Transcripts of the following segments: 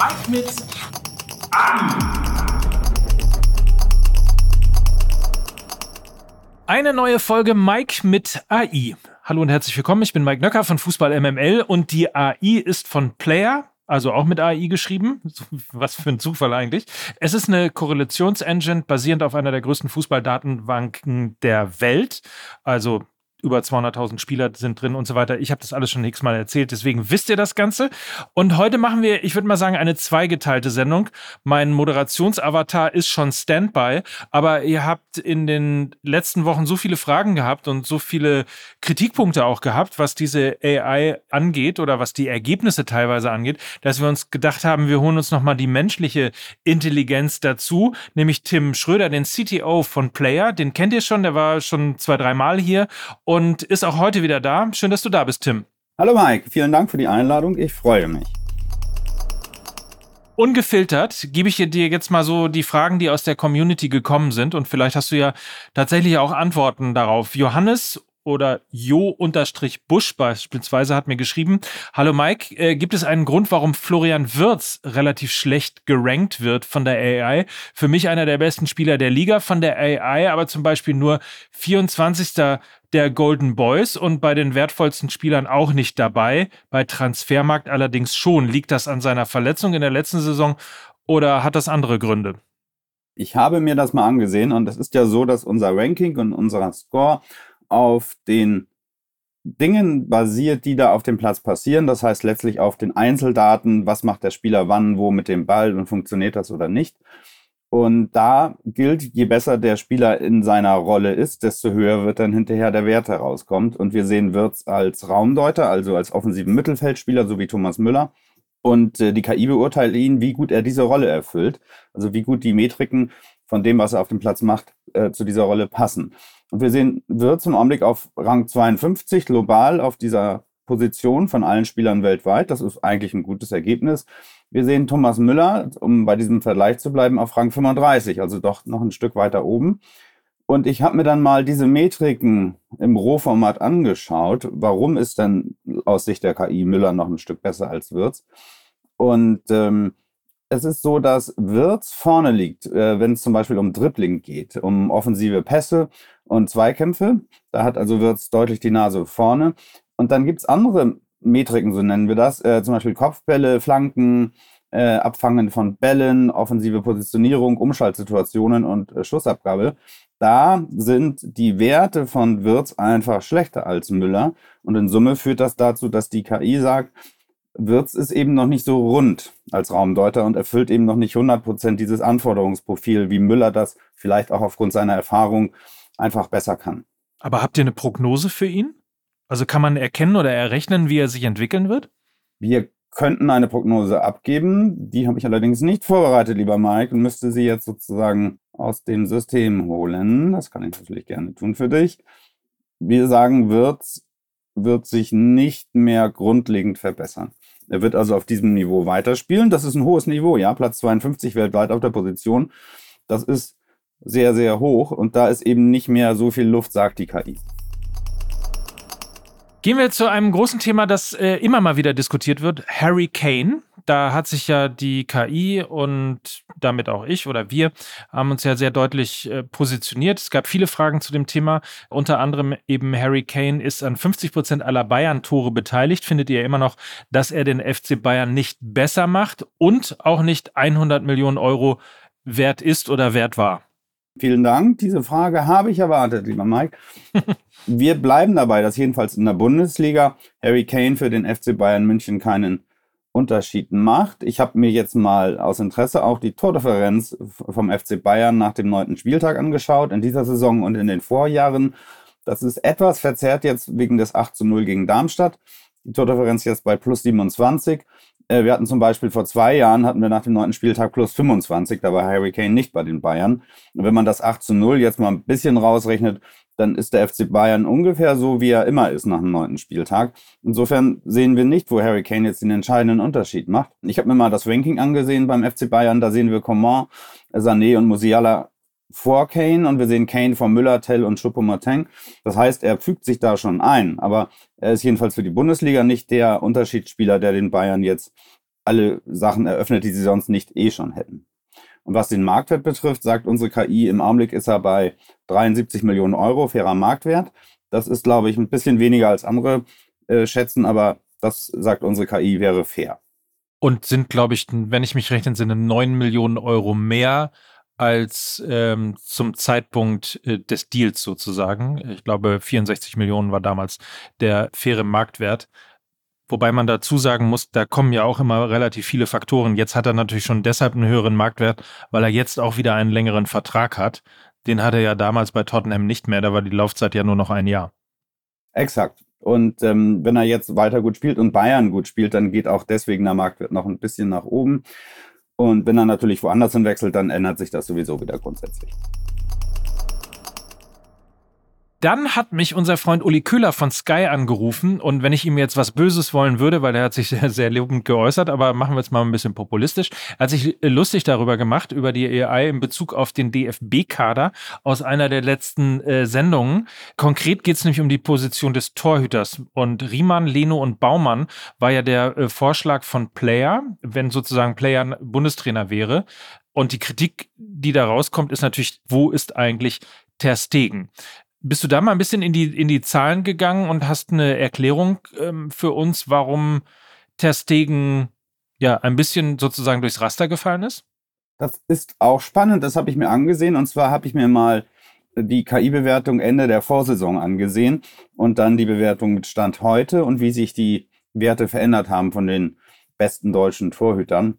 Mike mit AI. Eine neue Folge Mike mit AI. Hallo und herzlich willkommen. Ich bin Mike Nöcker von Fußball MML und die AI ist von Player, also auch mit AI geschrieben. Was für ein Zufall eigentlich. Es ist eine Korrelationsengine basierend auf einer der größten Fußballdatenbanken der Welt. Also über 200.000 Spieler sind drin und so weiter. Ich habe das alles schon x-mal erzählt, deswegen wisst ihr das Ganze. Und heute machen wir, ich würde mal sagen, eine zweigeteilte Sendung. Mein Moderationsavatar ist schon Standby, aber ihr habt in den letzten Wochen so viele Fragen gehabt und so viele Kritikpunkte auch gehabt, was diese AI angeht oder was die Ergebnisse teilweise angeht, dass wir uns gedacht haben, wir holen uns nochmal die menschliche Intelligenz dazu, nämlich Tim Schröder, den CTO von Player. Den kennt ihr schon, der war schon zwei, dreimal hier und ist auch heute wieder da. Schön, dass du da bist, Tim. Hallo Mike, vielen Dank für die Einladung. Ich freue mich. Ungefiltert gebe ich dir jetzt mal so die Fragen, die aus der Community gekommen sind. Und vielleicht hast du ja tatsächlich auch Antworten darauf. Johannes oder Jo-Busch beispielsweise hat mir geschrieben, Hallo Mike, äh, gibt es einen Grund, warum Florian Wirz relativ schlecht gerankt wird von der AI? Für mich einer der besten Spieler der Liga, von der AI aber zum Beispiel nur 24. der Golden Boys und bei den wertvollsten Spielern auch nicht dabei. Bei Transfermarkt allerdings schon. Liegt das an seiner Verletzung in der letzten Saison oder hat das andere Gründe? Ich habe mir das mal angesehen und es ist ja so, dass unser Ranking und unser Score auf den Dingen basiert, die da auf dem Platz passieren. Das heißt letztlich auf den Einzeldaten, was macht der Spieler wann, wo mit dem Ball und funktioniert das oder nicht. Und da gilt, je besser der Spieler in seiner Rolle ist, desto höher wird dann hinterher der Wert herauskommt. Und wir sehen Wirtz als Raumdeuter, also als offensiven Mittelfeldspieler, so wie Thomas Müller. Und äh, die KI beurteilt ihn, wie gut er diese Rolle erfüllt. Also wie gut die Metriken von dem, was er auf dem Platz macht, äh, zu dieser Rolle passen. Wir sehen Wirtz im Augenblick auf Rang 52 global auf dieser Position von allen Spielern weltweit. Das ist eigentlich ein gutes Ergebnis. Wir sehen Thomas Müller, um bei diesem Vergleich zu bleiben, auf Rang 35, also doch noch ein Stück weiter oben. Und ich habe mir dann mal diese Metriken im Rohformat angeschaut. Warum ist denn aus Sicht der KI Müller noch ein Stück besser als Wirtz? Und ähm, es ist so, dass Wirtz vorne liegt, äh, wenn es zum Beispiel um Dribbling geht, um offensive Pässe und Zweikämpfe. Da hat also Wirtz deutlich die Nase vorne. Und dann gibt es andere Metriken, so nennen wir das, äh, zum Beispiel Kopfbälle, Flanken, äh, Abfangen von Bällen, offensive Positionierung, Umschaltsituationen und äh, Schussabgabe. Da sind die Werte von Wirtz einfach schlechter als Müller. Und in Summe führt das dazu, dass die KI sagt, Wirtz ist eben noch nicht so rund als Raumdeuter und erfüllt eben noch nicht 100% dieses Anforderungsprofil, wie Müller das vielleicht auch aufgrund seiner Erfahrung einfach besser kann. Aber habt ihr eine Prognose für ihn? Also kann man erkennen oder errechnen, wie er sich entwickeln wird? Wir könnten eine Prognose abgeben. Die habe ich allerdings nicht vorbereitet, lieber Mike, und müsste sie jetzt sozusagen aus dem System holen. Das kann ich natürlich gerne tun für dich. Wir sagen, Wirtz wird sich nicht mehr grundlegend verbessern. Er wird also auf diesem Niveau weiterspielen. Das ist ein hohes Niveau, ja. Platz 52 weltweit auf der Position. Das ist sehr, sehr hoch und da ist eben nicht mehr so viel Luft, sagt die KI. Gehen wir zu einem großen Thema, das äh, immer mal wieder diskutiert wird, Harry Kane. Da hat sich ja die KI und damit auch ich oder wir haben uns ja sehr deutlich äh, positioniert. Es gab viele Fragen zu dem Thema. Unter anderem eben Harry Kane ist an 50 Prozent aller Bayern-Tore beteiligt. Findet ihr immer noch, dass er den FC Bayern nicht besser macht und auch nicht 100 Millionen Euro wert ist oder wert war? Vielen Dank. Diese Frage habe ich erwartet, lieber Mike. Wir bleiben dabei, dass jedenfalls in der Bundesliga Harry Kane für den FC Bayern München keinen Unterschied macht. Ich habe mir jetzt mal aus Interesse auch die Tordifferenz vom FC Bayern nach dem neunten Spieltag angeschaut, in dieser Saison und in den Vorjahren. Das ist etwas verzerrt jetzt wegen des 8 zu 0 gegen Darmstadt. Die Tordifferenz jetzt bei plus 27. Äh, wir hatten zum Beispiel vor zwei Jahren, hatten wir nach dem neunten Spieltag plus 25, da war Harry Kane nicht bei den Bayern. Und wenn man das 8 zu 0 jetzt mal ein bisschen rausrechnet, dann ist der FC Bayern ungefähr so, wie er immer ist nach dem neunten Spieltag. Insofern sehen wir nicht, wo Harry Kane jetzt den entscheidenden Unterschied macht. Ich habe mir mal das Ranking angesehen beim FC Bayern, da sehen wir Coman, Sané und Musiala vor Kane und wir sehen Kane vor Müller, Tell und Choupo-Moting. Das heißt, er fügt sich da schon ein, aber er ist jedenfalls für die Bundesliga nicht der Unterschiedsspieler, der den Bayern jetzt alle Sachen eröffnet, die sie sonst nicht eh schon hätten. Und was den Marktwert betrifft, sagt unsere KI, im Augenblick ist er bei 73 Millionen Euro, fairer Marktwert. Das ist, glaube ich, ein bisschen weniger als andere äh, schätzen, aber das sagt unsere KI wäre fair. Und sind, glaube ich, wenn ich mich recht entsinne, 9 Millionen Euro mehr als ähm, zum Zeitpunkt äh, des Deals sozusagen. Ich glaube, 64 Millionen war damals der faire Marktwert. Wobei man dazu sagen muss, da kommen ja auch immer relativ viele Faktoren. Jetzt hat er natürlich schon deshalb einen höheren Marktwert, weil er jetzt auch wieder einen längeren Vertrag hat. Den hatte er ja damals bei Tottenham nicht mehr, da war die Laufzeit ja nur noch ein Jahr. Exakt. Und ähm, wenn er jetzt weiter gut spielt und Bayern gut spielt, dann geht auch deswegen der Marktwert noch ein bisschen nach oben. Und wenn er natürlich woanders hinwechselt, dann ändert sich das sowieso wieder grundsätzlich. Dann hat mich unser Freund Uli Köhler von Sky angerufen und wenn ich ihm jetzt was Böses wollen würde, weil er hat sich sehr, sehr lobend geäußert, aber machen wir jetzt mal ein bisschen populistisch, hat sich lustig darüber gemacht, über die AI in Bezug auf den DFB-Kader aus einer der letzten äh, Sendungen. Konkret geht es nämlich um die Position des Torhüters und Riemann, Leno und Baumann war ja der äh, Vorschlag von Player, wenn sozusagen Player Bundestrainer wäre. Und die Kritik, die da rauskommt, ist natürlich, wo ist eigentlich Ter Stegen? Bist du da mal ein bisschen in die, in die Zahlen gegangen und hast eine Erklärung ähm, für uns, warum Ter Stegen ja ein bisschen sozusagen durchs Raster gefallen ist? Das ist auch spannend, das habe ich mir angesehen. Und zwar habe ich mir mal die KI-Bewertung Ende der Vorsaison angesehen und dann die Bewertung mit Stand heute und wie sich die Werte verändert haben von den besten deutschen Torhütern.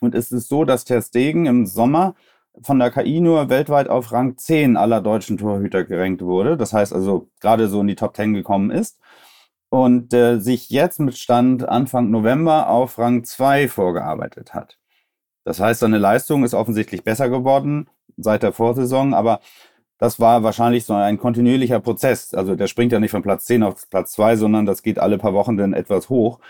Und es ist so, dass Ter Stegen im Sommer von der KI nur weltweit auf Rang 10 aller deutschen Torhüter gerankt wurde. Das heißt also gerade so in die Top 10 gekommen ist. Und äh, sich jetzt mit Stand Anfang November auf Rang 2 vorgearbeitet hat. Das heißt, seine Leistung ist offensichtlich besser geworden seit der Vorsaison, aber das war wahrscheinlich so ein kontinuierlicher Prozess. Also der springt ja nicht von Platz 10 auf Platz 2, sondern das geht alle paar Wochen dann etwas hoch.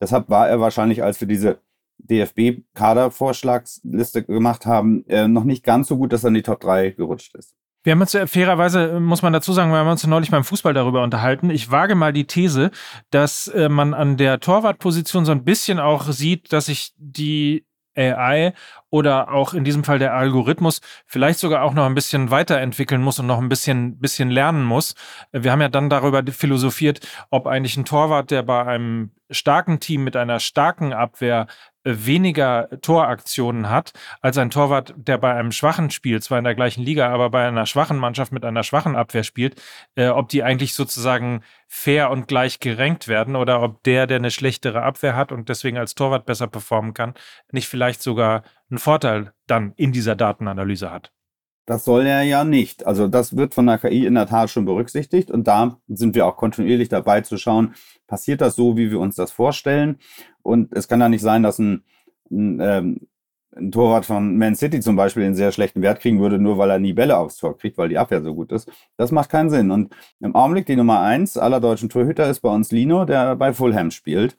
Deshalb war er wahrscheinlich, als wir diese DFB-Kadervorschlagsliste gemacht haben, äh, noch nicht ganz so gut, dass er in die Top 3 gerutscht ist. Wir haben uns äh, fairerweise, äh, muss man dazu sagen, wir haben uns neulich beim Fußball darüber unterhalten. Ich wage mal die These, dass äh, man an der Torwartposition so ein bisschen auch sieht, dass sich die AI oder auch in diesem Fall der Algorithmus vielleicht sogar auch noch ein bisschen weiterentwickeln muss und noch ein bisschen, bisschen lernen muss. Wir haben ja dann darüber philosophiert, ob eigentlich ein Torwart, der bei einem starken Team mit einer starken Abwehr weniger Toraktionen hat als ein Torwart, der bei einem schwachen Spiel, zwar in der gleichen Liga, aber bei einer schwachen Mannschaft mit einer schwachen Abwehr spielt, äh, ob die eigentlich sozusagen fair und gleich gerankt werden oder ob der, der eine schlechtere Abwehr hat und deswegen als Torwart besser performen kann, nicht vielleicht sogar einen Vorteil dann in dieser Datenanalyse hat. Das soll er ja nicht. Also das wird von der KI in der Tat schon berücksichtigt und da sind wir auch kontinuierlich dabei zu schauen, passiert das so, wie wir uns das vorstellen. Und es kann ja nicht sein, dass ein, ein, ähm, ein Torwart von Man City zum Beispiel einen sehr schlechten Wert kriegen würde, nur weil er nie Bälle aufs Tor kriegt, weil die Abwehr so gut ist. Das macht keinen Sinn. Und im Augenblick die Nummer eins aller deutschen Torhüter ist bei uns Lino, der bei Fulham spielt.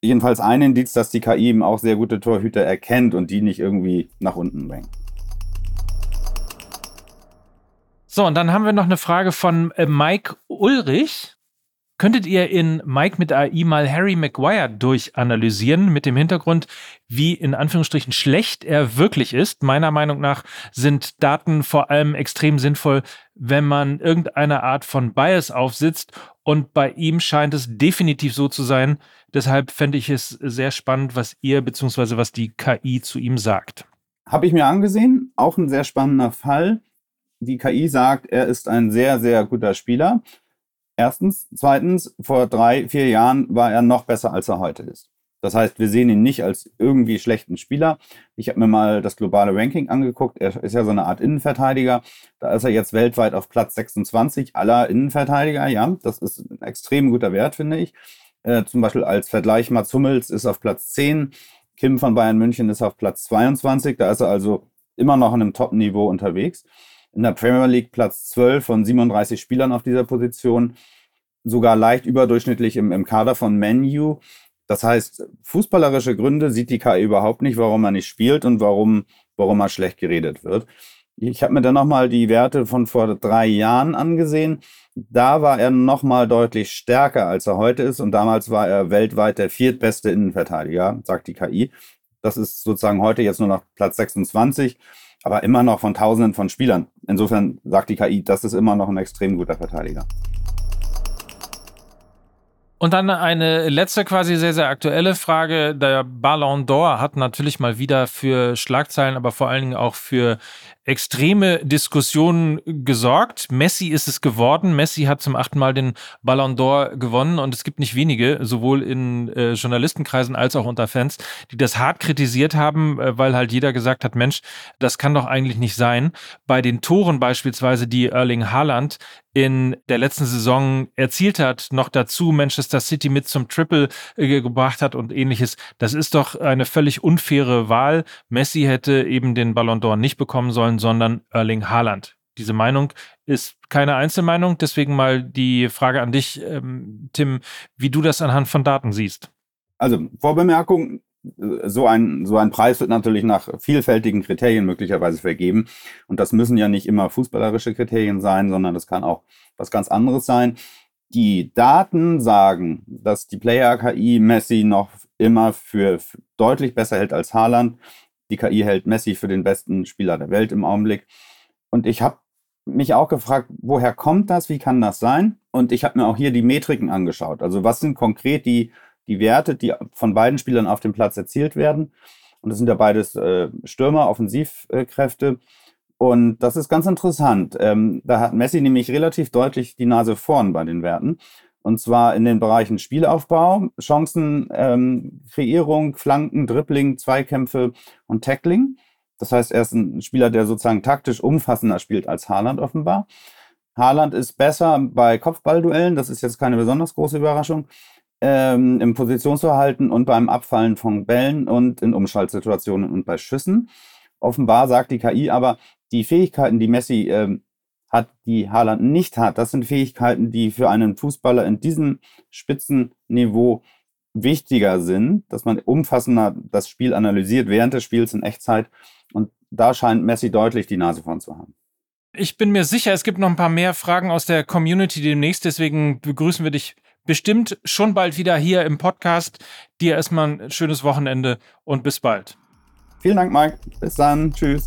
Jedenfalls ein Indiz, dass die KI eben auch sehr gute Torhüter erkennt und die nicht irgendwie nach unten bringt. So, und dann haben wir noch eine Frage von äh, Mike Ulrich. Könntet ihr in Mike mit AI mal Harry Maguire durchanalysieren mit dem Hintergrund, wie in Anführungsstrichen schlecht er wirklich ist? Meiner Meinung nach sind Daten vor allem extrem sinnvoll, wenn man irgendeine Art von Bias aufsitzt und bei ihm scheint es definitiv so zu sein. Deshalb fände ich es sehr spannend, was ihr bzw. was die KI zu ihm sagt. Habe ich mir angesehen, auch ein sehr spannender Fall die KI sagt, er ist ein sehr, sehr guter Spieler. Erstens. Zweitens, vor drei, vier Jahren war er noch besser, als er heute ist. Das heißt, wir sehen ihn nicht als irgendwie schlechten Spieler. Ich habe mir mal das globale Ranking angeguckt. Er ist ja so eine Art Innenverteidiger. Da ist er jetzt weltweit auf Platz 26 aller Innenverteidiger. Ja, das ist ein extrem guter Wert, finde ich. Äh, zum Beispiel als Vergleich, Mats Hummels ist auf Platz 10. Kim von Bayern München ist auf Platz 22. Da ist er also immer noch in einem Top-Niveau unterwegs in der Premier League Platz 12 von 37 Spielern auf dieser Position, sogar leicht überdurchschnittlich im, im Kader von Menu. Das heißt, fußballerische Gründe sieht die KI überhaupt nicht, warum er nicht spielt und warum, warum er schlecht geredet wird. Ich habe mir dann nochmal die Werte von vor drei Jahren angesehen. Da war er nochmal deutlich stärker, als er heute ist. Und damals war er weltweit der viertbeste Innenverteidiger, sagt die KI. Das ist sozusagen heute jetzt nur noch Platz 26, aber immer noch von Tausenden von Spielern. Insofern sagt die KI, das ist immer noch ein extrem guter Verteidiger. Und dann eine letzte quasi sehr, sehr aktuelle Frage. Der Ballon d'Or hat natürlich mal wieder für Schlagzeilen, aber vor allen Dingen auch für extreme Diskussionen gesorgt. Messi ist es geworden. Messi hat zum achten Mal den Ballon d'Or gewonnen und es gibt nicht wenige, sowohl in äh, Journalistenkreisen als auch unter Fans, die das hart kritisiert haben, äh, weil halt jeder gesagt hat, Mensch, das kann doch eigentlich nicht sein. Bei den Toren beispielsweise, die Erling Haaland in der letzten Saison erzielt hat, noch dazu Manchester City mit zum Triple äh, gebracht hat und ähnliches. Das ist doch eine völlig unfaire Wahl. Messi hätte eben den Ballon d'Or nicht bekommen sollen sollen, sondern Erling Haaland. Diese Meinung ist keine Einzelmeinung. Deswegen mal die Frage an dich, ähm, Tim, wie du das anhand von Daten siehst. Also Vorbemerkung, so ein, so ein Preis wird natürlich nach vielfältigen Kriterien möglicherweise vergeben. Und das müssen ja nicht immer fußballerische Kriterien sein, sondern das kann auch was ganz anderes sein. Die Daten sagen, dass die Player-KI Messi noch immer für deutlich besser hält als Haaland. Die KI hält Messi für den besten Spieler der Welt im Augenblick. Und ich habe mich auch gefragt, woher kommt das? Wie kann das sein? Und ich habe mir auch hier die Metriken angeschaut. Also was sind konkret die, die Werte, die von beiden Spielern auf dem Platz erzielt werden? Und das sind ja beides äh, Stürmer, Offensivkräfte. Und das ist ganz interessant. Ähm, da hat Messi nämlich relativ deutlich die Nase vorn bei den Werten. Und zwar in den Bereichen Spielaufbau, Chancenkreierung, ähm, Flanken, Dribbling, Zweikämpfe und Tackling. Das heißt, er ist ein Spieler, der sozusagen taktisch umfassender spielt als Haaland offenbar. Haaland ist besser bei Kopfballduellen, das ist jetzt keine besonders große Überraschung, ähm, im Positionsverhalten und beim Abfallen von Bällen und in Umschaltsituationen und bei Schüssen. Offenbar sagt die KI aber, die Fähigkeiten, die Messi ähm, hat, die Haaland nicht hat. Das sind Fähigkeiten, die für einen Fußballer in diesem Spitzenniveau wichtiger sind, dass man umfassender das Spiel analysiert während des Spiels in Echtzeit. Und da scheint Messi deutlich die Nase vorn zu haben. Ich bin mir sicher, es gibt noch ein paar mehr Fragen aus der Community demnächst. Deswegen begrüßen wir dich bestimmt schon bald wieder hier im Podcast. Dir erstmal ein schönes Wochenende und bis bald. Vielen Dank, Mike. Bis dann. Tschüss.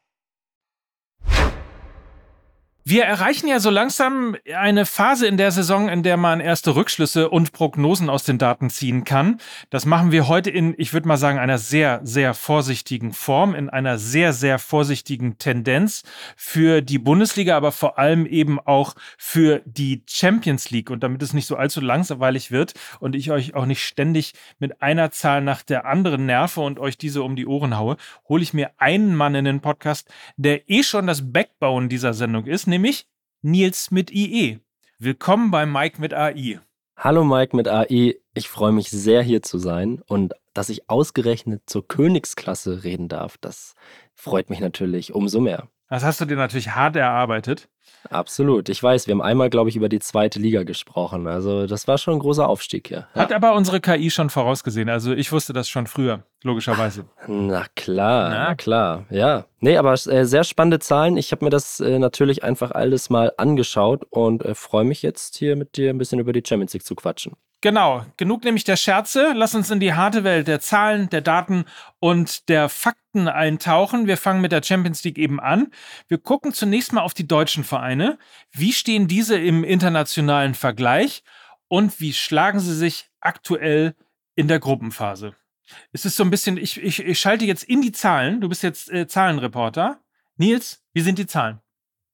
Wir erreichen ja so langsam eine Phase in der Saison, in der man erste Rückschlüsse und Prognosen aus den Daten ziehen kann. Das machen wir heute in, ich würde mal sagen, einer sehr, sehr vorsichtigen Form, in einer sehr, sehr vorsichtigen Tendenz für die Bundesliga, aber vor allem eben auch für die Champions League. Und damit es nicht so allzu langweilig wird und ich euch auch nicht ständig mit einer Zahl nach der anderen nerve und euch diese um die Ohren haue, hole ich mir einen Mann in den Podcast, der eh schon das Backbone dieser Sendung ist nämlich Nils mit IE. Willkommen bei Mike mit AI. Hallo Mike mit AI, ich freue mich sehr hier zu sein und dass ich ausgerechnet zur Königsklasse reden darf, das freut mich natürlich umso mehr. Das hast du dir natürlich hart erarbeitet. Absolut. Ich weiß, wir haben einmal, glaube ich, über die zweite Liga gesprochen. Also das war schon ein großer Aufstieg hier. Ja. Hat aber unsere KI schon vorausgesehen. Also ich wusste das schon früher, logischerweise. Na klar, na, na klar. Ja. Nee, aber äh, sehr spannende Zahlen. Ich habe mir das äh, natürlich einfach alles mal angeschaut und äh, freue mich jetzt hier mit dir ein bisschen über die Champions League zu quatschen. Genau, genug nämlich der Scherze. Lass uns in die harte Welt der Zahlen, der Daten und der Fakten eintauchen. Wir fangen mit der Champions League eben an. Wir gucken zunächst mal auf die deutschen Vereine. Wie stehen diese im internationalen Vergleich und wie schlagen sie sich aktuell in der Gruppenphase? Es ist so ein bisschen, ich, ich, ich schalte jetzt in die Zahlen. Du bist jetzt äh, Zahlenreporter. Nils, wie sind die Zahlen?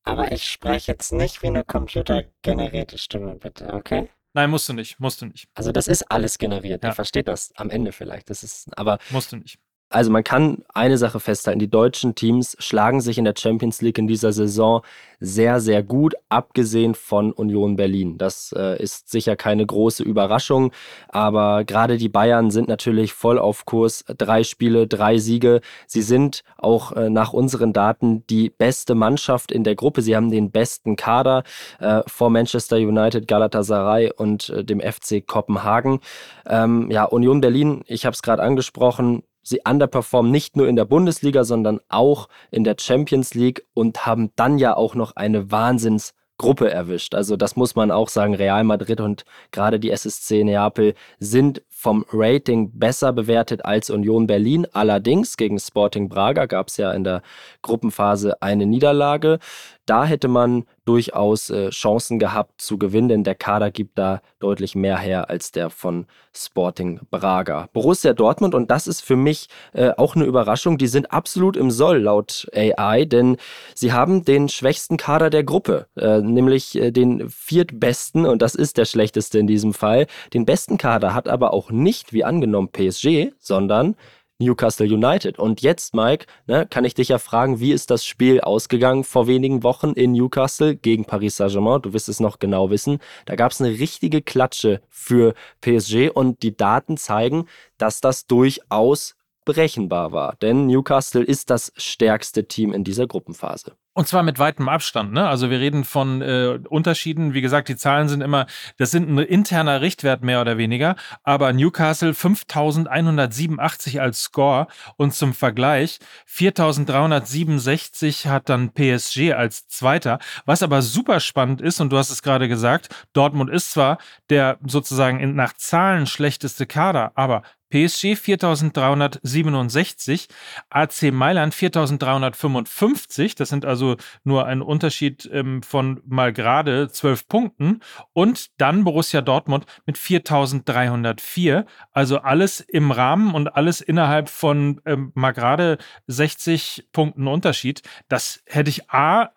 Aber ich spreche jetzt nicht wie eine computergenerierte Stimme, bitte, okay? Nein, musst du nicht, musst du nicht. Also das ist alles generiert. Ja. Ihr versteht das am Ende vielleicht. Das ist, aber musst du nicht. Also man kann eine Sache festhalten, die deutschen Teams schlagen sich in der Champions League in dieser Saison sehr, sehr gut, abgesehen von Union Berlin. Das äh, ist sicher keine große Überraschung, aber gerade die Bayern sind natürlich voll auf Kurs. Drei Spiele, drei Siege. Sie sind auch äh, nach unseren Daten die beste Mannschaft in der Gruppe. Sie haben den besten Kader äh, vor Manchester United, Galatasaray und äh, dem FC Kopenhagen. Ähm, ja, Union Berlin, ich habe es gerade angesprochen, Sie underperformen nicht nur in der Bundesliga, sondern auch in der Champions League und haben dann ja auch noch eine Wahnsinnsgruppe erwischt. Also das muss man auch sagen. Real Madrid und gerade die SSC Neapel sind vom Rating besser bewertet als Union Berlin. Allerdings gegen Sporting Braga gab es ja in der Gruppenphase eine Niederlage. Da hätte man durchaus äh, Chancen gehabt zu gewinnen, denn der Kader gibt da deutlich mehr her als der von Sporting Braga. Borussia Dortmund, und das ist für mich äh, auch eine Überraschung, die sind absolut im Soll laut AI, denn sie haben den schwächsten Kader der Gruppe, äh, nämlich äh, den viertbesten, und das ist der schlechteste in diesem Fall. Den besten Kader hat aber auch nicht, wie angenommen, PSG, sondern Newcastle United. Und jetzt, Mike, ne, kann ich dich ja fragen, wie ist das Spiel ausgegangen vor wenigen Wochen in Newcastle gegen Paris Saint-Germain? Du wirst es noch genau wissen. Da gab es eine richtige Klatsche für PSG und die Daten zeigen, dass das durchaus berechenbar war. Denn Newcastle ist das stärkste Team in dieser Gruppenphase. Und zwar mit weitem Abstand. Ne? Also wir reden von äh, Unterschieden. Wie gesagt, die Zahlen sind immer, das sind ein interner Richtwert mehr oder weniger. Aber Newcastle 5187 als Score und zum Vergleich 4367 hat dann PSG als Zweiter. Was aber super spannend ist, und du hast es gerade gesagt, Dortmund ist zwar der sozusagen nach Zahlen schlechteste Kader, aber PSG 4367, AC Mailand 4355, das sind also nur ein Unterschied ähm, von mal gerade zwölf Punkten und dann Borussia Dortmund mit 4304, also alles im Rahmen und alles innerhalb von ähm, mal gerade 60 Punkten Unterschied. Das hätte ich A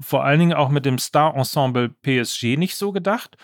vor allen Dingen auch mit dem Star-Ensemble PSG nicht so gedacht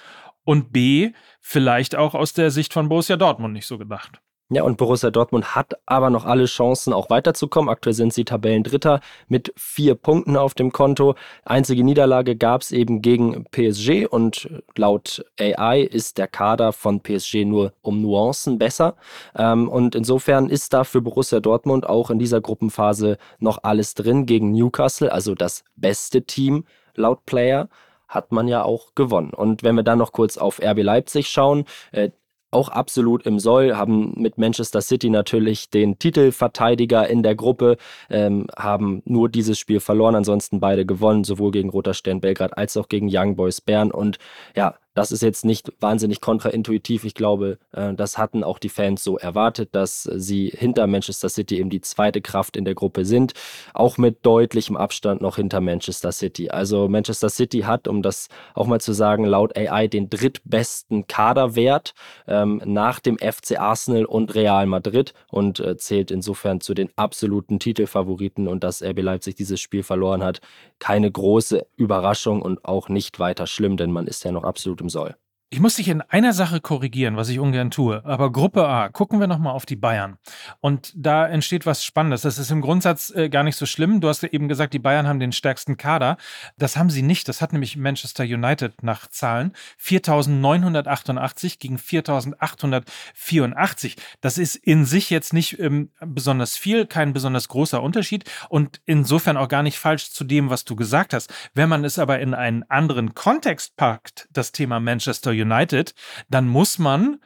und B, vielleicht auch aus der Sicht von Borussia Dortmund nicht so gedacht. Ja, und Borussia Dortmund hat aber noch alle Chancen, auch weiterzukommen. Aktuell sind sie Tabellendritter mit vier Punkten auf dem Konto. Einzige Niederlage gab es eben gegen PSG und laut AI ist der Kader von PSG nur um Nuancen besser. Ähm, und insofern ist da für Borussia Dortmund auch in dieser Gruppenphase noch alles drin gegen Newcastle, also das beste Team laut Player hat man ja auch gewonnen. Und wenn wir dann noch kurz auf RB Leipzig schauen, äh, auch absolut im Soll, haben mit Manchester City natürlich den Titelverteidiger in der Gruppe, ähm, haben nur dieses Spiel verloren, ansonsten beide gewonnen, sowohl gegen Roter Stern Belgrad als auch gegen Young Boys Bern. Und ja, das ist jetzt nicht wahnsinnig kontraintuitiv. Ich glaube, äh, das hatten auch die Fans so erwartet, dass sie hinter Manchester City eben die zweite Kraft in der Gruppe sind. Auch mit deutlichem Abstand noch hinter Manchester City. Also Manchester City hat, um das auch mal zu sagen, laut AI den drittbesten Kaderwert ähm, nach dem FC Arsenal und Real Madrid und äh, zählt insofern zu den absoluten Titelfavoriten. Und dass RB Leipzig dieses Spiel verloren hat, keine große Überraschung und auch nicht weiter schlimm, denn man ist ja noch absolut im soll. Ich muss dich in einer Sache korrigieren, was ich ungern tue. Aber Gruppe A, gucken wir nochmal auf die Bayern. Und da entsteht was Spannendes. Das ist im Grundsatz äh, gar nicht so schlimm. Du hast eben gesagt, die Bayern haben den stärksten Kader. Das haben sie nicht. Das hat nämlich Manchester United nach Zahlen. 4988 gegen 4884. Das ist in sich jetzt nicht ähm, besonders viel, kein besonders großer Unterschied und insofern auch gar nicht falsch zu dem, was du gesagt hast. Wenn man es aber in einen anderen Kontext packt, das Thema Manchester United, dann muss man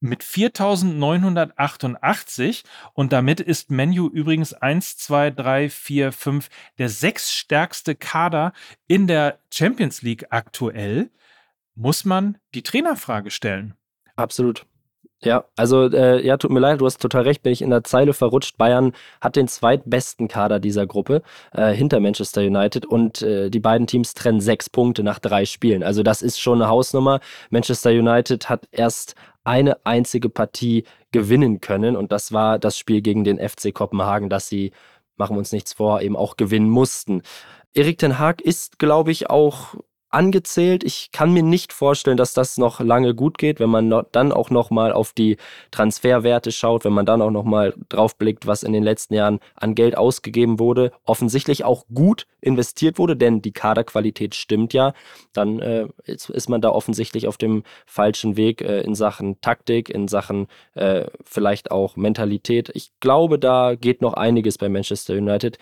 mit 4988 und damit ist Menu übrigens 1, 2, 3, 4, 5 der sechsstärkste Kader in der Champions League aktuell, muss man die Trainerfrage stellen. Absolut. Ja, also äh, ja, tut mir leid, du hast total recht, bin ich in der Zeile verrutscht. Bayern hat den zweitbesten Kader dieser Gruppe äh, hinter Manchester United und äh, die beiden Teams trennen sechs Punkte nach drei Spielen. Also das ist schon eine Hausnummer. Manchester United hat erst eine einzige Partie gewinnen können und das war das Spiel gegen den FC Kopenhagen, das sie, machen wir uns nichts vor, eben auch gewinnen mussten. Erik Ten Haag ist, glaube ich, auch angezählt. Ich kann mir nicht vorstellen, dass das noch lange gut geht, wenn man dann auch noch mal auf die Transferwerte schaut, wenn man dann auch noch mal drauf blickt, was in den letzten Jahren an Geld ausgegeben wurde, offensichtlich auch gut investiert wurde, denn die Kaderqualität stimmt ja. Dann äh, ist, ist, man da offensichtlich auf dem falschen Weg äh, in Sachen Taktik, in Sachen äh, vielleicht auch Mentalität. Ich glaube, da geht noch einiges bei Manchester United.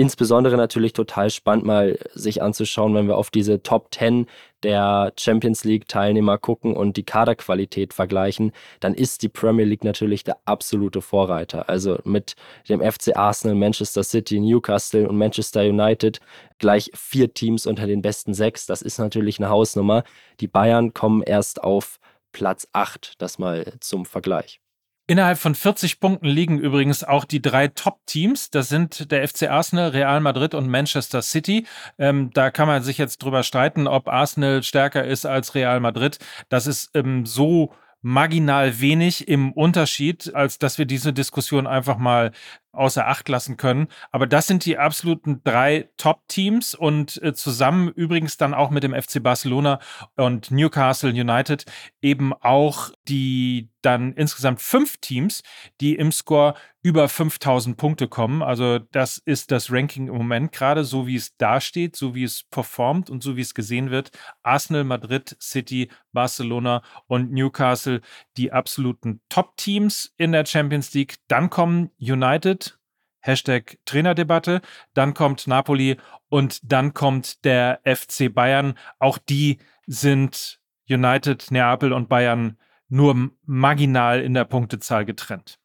Insbesondere natürlich total spannend mal sich anzuschauen, wenn wir auf diese Top 10 der Champions League Teilnehmer gucken und die Kaderqualität vergleichen, dann ist die Premier League natürlich der absolute Vorreiter. Also mit dem FC Arsenal, Manchester City, Newcastle und Manchester United gleich vier Teams unter den besten sechs. Das ist natürlich eine Hausnummer. Die Bayern kommen erst auf Platz 8, das mal zum Vergleich. Innerhalb von 40 Punkten liegen übrigens auch die drei Top-Teams. Das sind der FC Arsenal, Real Madrid und Manchester City. Ähm, da kann man sich jetzt drüber streiten, ob Arsenal stärker ist als Real Madrid. Das ist ähm, so marginal wenig im Unterschied, als dass wir diese Diskussion einfach mal außer Acht lassen können. Aber das sind die absoluten drei Top-Teams und äh, zusammen übrigens dann auch mit dem FC Barcelona und Newcastle United eben auch die dann insgesamt fünf Teams, die im Score über 5000 Punkte kommen. Also das ist das Ranking im Moment gerade, so wie es dasteht, so wie es performt und so wie es gesehen wird. Arsenal, Madrid, City, Barcelona und Newcastle, die absoluten Top-Teams in der Champions League. Dann kommen United, Hashtag Trainerdebatte, dann kommt Napoli und dann kommt der FC Bayern. Auch die sind United, Neapel und Bayern nur marginal in der Punktezahl getrennt.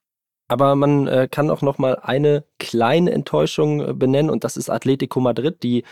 Aber man äh, kann auch noch mal eine kleine Enttäuschung äh, benennen und das ist Atletico Madrid, die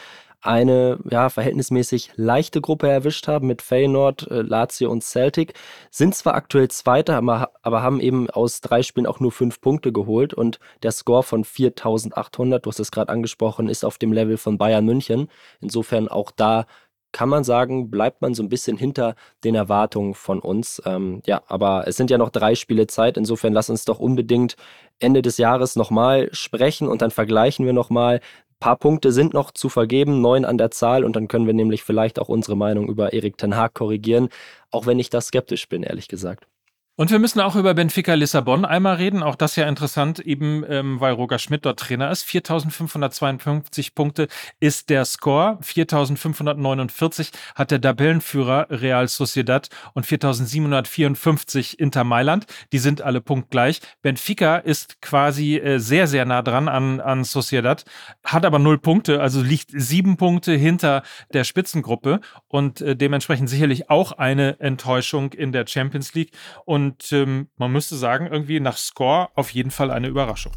eine ja, verhältnismäßig leichte Gruppe erwischt haben mit Feyenoord, äh, Lazio und Celtic. Sind zwar aktuell Zweiter, aber, haben eben aus drei Spielen auch nur fünf Punkte geholt und der Score von 4800, du hast es gerade angesprochen, ist auf dem Level von Bayern München. Insofern auch da kann man sagen, bleibt man so ein bisschen hinter den Erwartungen von uns. Ähm, ja, aber es sind ja noch drei Spiele Zeit. Insofern lass uns doch unbedingt Ende des Jahres nochmal sprechen und dann vergleichen wir nochmal, paar Punkte sind noch zu vergeben, neun an der Zahl und dann können wir nämlich vielleicht auch unsere Meinung über Erik Ten Haag korrigieren, auch wenn ich da skeptisch bin, ehrlich gesagt. Und wir müssen auch über Benfica Lissabon einmal reden. Auch das ja interessant, eben ähm, weil Roger Schmidt dort Trainer ist. 4.552 Punkte ist der Score. 4.549 hat der Tabellenführer Real Sociedad und 4.754 Inter Mailand. Die sind alle punktgleich. Benfica ist quasi äh, sehr, sehr nah dran an, an Sociedad, hat aber null Punkte, also liegt sieben Punkte hinter der Spitzengruppe und äh, dementsprechend sicherlich auch eine Enttäuschung in der Champions League. Und und ähm, man müsste sagen, irgendwie nach Score auf jeden Fall eine Überraschung.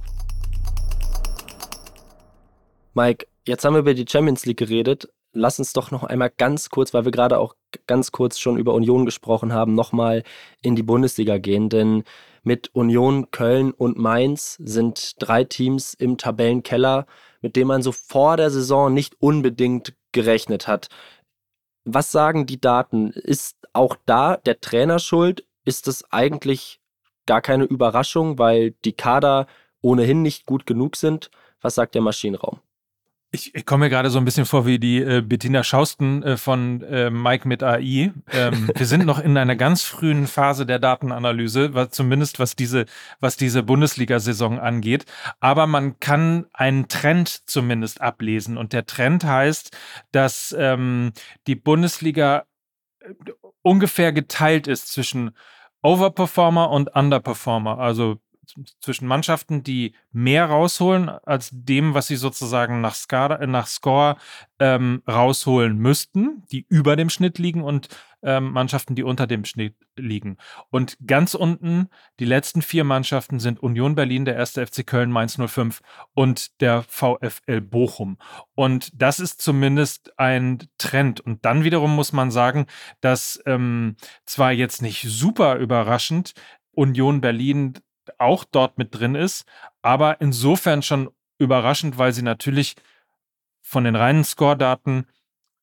Mike, jetzt haben wir über die Champions League geredet. Lass uns doch noch einmal ganz kurz, weil wir gerade auch ganz kurz schon über Union gesprochen haben, nochmal in die Bundesliga gehen. Denn mit Union, Köln und Mainz sind drei Teams im Tabellenkeller, mit denen man so vor der Saison nicht unbedingt gerechnet hat. Was sagen die Daten? Ist auch da der Trainer schuld? Ist es eigentlich gar keine Überraschung, weil die Kader ohnehin nicht gut genug sind. Was sagt der Maschinenraum? Ich, ich komme mir gerade so ein bisschen vor wie die äh, Bettina Schausten äh, von äh, Mike mit AI. Ähm, wir sind noch in einer ganz frühen Phase der Datenanalyse, was, zumindest was diese, was diese Bundesliga-Saison angeht. Aber man kann einen Trend zumindest ablesen. Und der Trend heißt, dass ähm, die Bundesliga äh, ungefähr geteilt ist zwischen Overperformer und Underperformer, also zwischen Mannschaften, die mehr rausholen als dem, was sie sozusagen nach, Skada, nach Score ähm, rausholen müssten, die über dem Schnitt liegen und ähm, Mannschaften, die unter dem Schnitt liegen. Und ganz unten, die letzten vier Mannschaften sind Union Berlin, der erste FC Köln, Mainz 05 und der VfL Bochum. Und das ist zumindest ein Trend. Und dann wiederum muss man sagen, dass ähm, zwar jetzt nicht super überraschend Union Berlin auch dort mit drin ist, aber insofern schon überraschend, weil sie natürlich von den reinen Score-Daten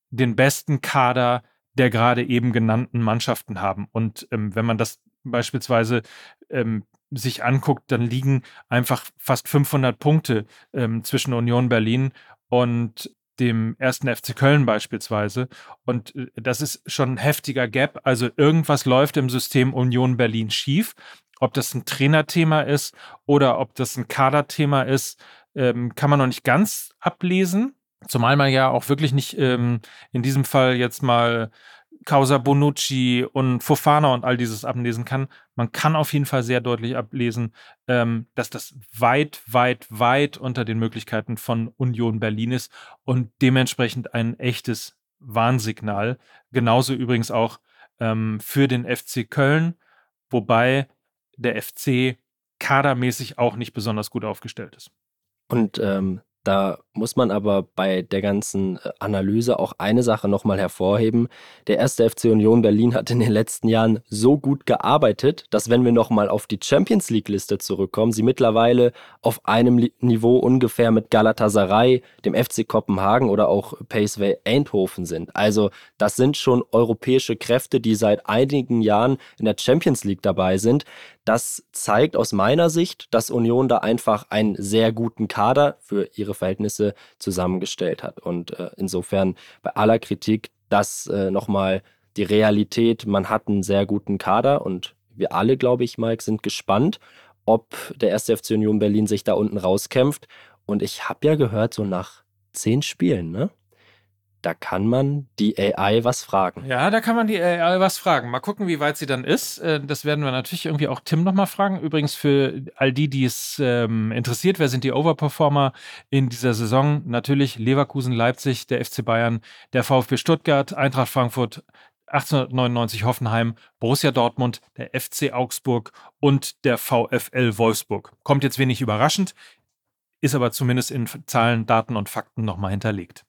den besten Kader der gerade eben genannten Mannschaften haben. Und ähm, wenn man das beispielsweise ähm, sich anguckt, dann liegen einfach fast 500 Punkte ähm, zwischen Union Berlin und dem ersten FC Köln beispielsweise. Und äh, das ist schon ein heftiger Gap. Also irgendwas läuft im System Union Berlin schief. Ob das ein Trainerthema ist oder ob das ein Kaderthema ist, ähm, kann man noch nicht ganz ablesen. Zumal man ja auch wirklich nicht ähm, in diesem Fall jetzt mal Causa Bonucci und Fofana und all dieses ablesen kann. Man kann auf jeden Fall sehr deutlich ablesen, ähm, dass das weit, weit, weit unter den Möglichkeiten von Union Berlin ist und dementsprechend ein echtes Warnsignal. Genauso übrigens auch ähm, für den FC Köln, wobei der FC kadermäßig auch nicht besonders gut aufgestellt ist. Und ähm, da muss man aber bei der ganzen äh, Analyse auch eine Sache nochmal hervorheben. Der erste FC Union Berlin hat in den letzten Jahren so gut gearbeitet, dass wenn wir nochmal auf die Champions League-Liste zurückkommen, sie mittlerweile auf einem Niveau ungefähr mit Galatasaray, dem FC Kopenhagen oder auch PSV Eindhoven sind. Also das sind schon europäische Kräfte, die seit einigen Jahren in der Champions League dabei sind. Das zeigt aus meiner Sicht, dass Union da einfach einen sehr guten Kader für ihre Verhältnisse zusammengestellt hat. Und äh, insofern bei aller Kritik, das äh, nochmal die Realität, man hat einen sehr guten Kader und wir alle, glaube ich, Mike, sind gespannt, ob der erste FC Union Berlin sich da unten rauskämpft. Und ich habe ja gehört, so nach zehn Spielen, ne? Da kann man die AI was fragen. Ja, da kann man die AI was fragen. Mal gucken, wie weit sie dann ist. Äh, das werden wir natürlich irgendwie auch Tim nochmal fragen. Übrigens für all die, die es ähm, interessiert, wer sind die Overperformer in dieser Saison? Natürlich Leverkusen, Leipzig, der FC Bayern, der VfB Stuttgart, Eintracht Frankfurt, 1899 Hoffenheim, Borussia Dortmund, der FC Augsburg und der VfL Wolfsburg. Kommt jetzt wenig überraschend, ist aber zumindest in Zahlen, Daten und Fakten nochmal hinterlegt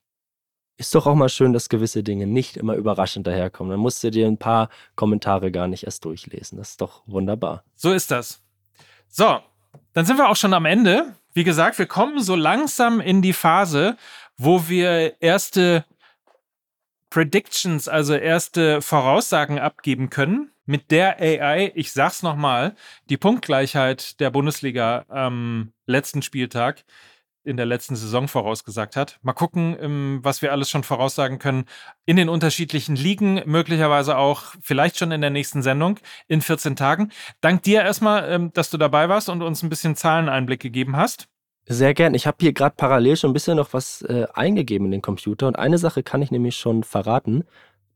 ist doch auch mal schön, dass gewisse Dinge nicht immer überraschend daherkommen. Dann musst du dir ein paar Kommentare gar nicht erst durchlesen. Das ist doch wunderbar. So ist das. So, dann sind wir auch schon am Ende. Wie gesagt, wir kommen so langsam in die Phase, wo wir erste Predictions, also erste Voraussagen abgeben können. Mit der AI, ich sag's nochmal, die Punktgleichheit der Bundesliga am letzten Spieltag in der letzten Saison vorausgesagt hat. Mal gucken, ähm, was wir alles schon voraussagen können in den unterschiedlichen Ligen, möglicherweise auch vielleicht schon in der nächsten Sendung in 14 Tagen. Dank dir erstmal, ähm, dass du dabei warst und uns ein bisschen Zahleneinblick gegeben hast. Sehr gern. Ich habe hier gerade parallel schon ein bisschen noch was äh, eingegeben in den Computer und eine Sache kann ich nämlich schon verraten.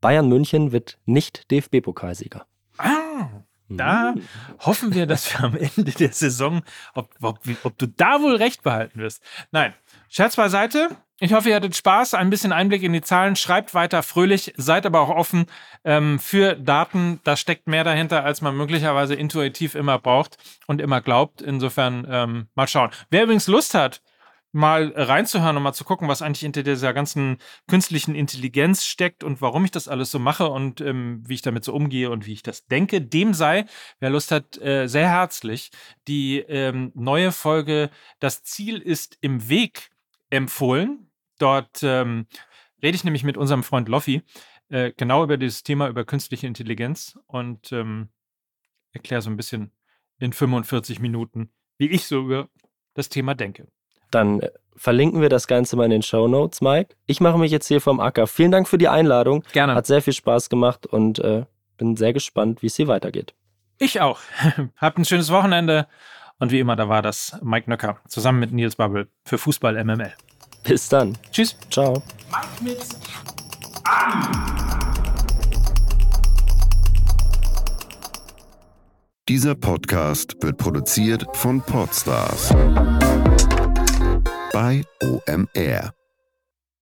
Bayern München wird nicht DFB-Pokalsieger. Ah, da hoffen wir, dass wir am Ende der Saison, ob, ob, ob, du da wohl recht behalten wirst. Nein, Scherz beiseite. Ich hoffe, ihr hattet Spaß, ein bisschen Einblick in die Zahlen. Schreibt weiter fröhlich, seid aber auch offen ähm, für Daten. Da steckt mehr dahinter, als man möglicherweise intuitiv immer braucht und immer glaubt. Insofern ähm, mal schauen. Wer übrigens Lust hat, mal reinzuhören und mal zu gucken, was eigentlich hinter dieser ganzen künstlichen Intelligenz steckt und warum ich das alles so mache und ähm, wie ich damit so umgehe und wie ich das denke, dem sei, wer Lust hat, äh, sehr herzlich die ähm, neue Folge Das Ziel ist im Weg empfohlen. Dort ähm, rede ich nämlich mit unserem Freund Loffi äh, genau über dieses Thema, über künstliche Intelligenz und ähm, erkläre so ein bisschen in 45 Minuten, wie ich so über das Thema denke. Dann äh, verlinken wir das Ganze mal in den Show Notes, Mike. Ich mache mich jetzt hier vom Acker. Vielen Dank für die Einladung. Gerne. Hat sehr viel Spaß gemacht und äh, bin sehr gespannt, wie es hier weitergeht. Ich auch. Habt ein schönes Wochenende. Und wie immer, da war das Mike Nöcker zusammen mit Nils Bubble für Fußball MML. Bis dann. Tschüss. Ciao. Mike mit A. Dieser Podcast wird produziert von Podstars bei OMR.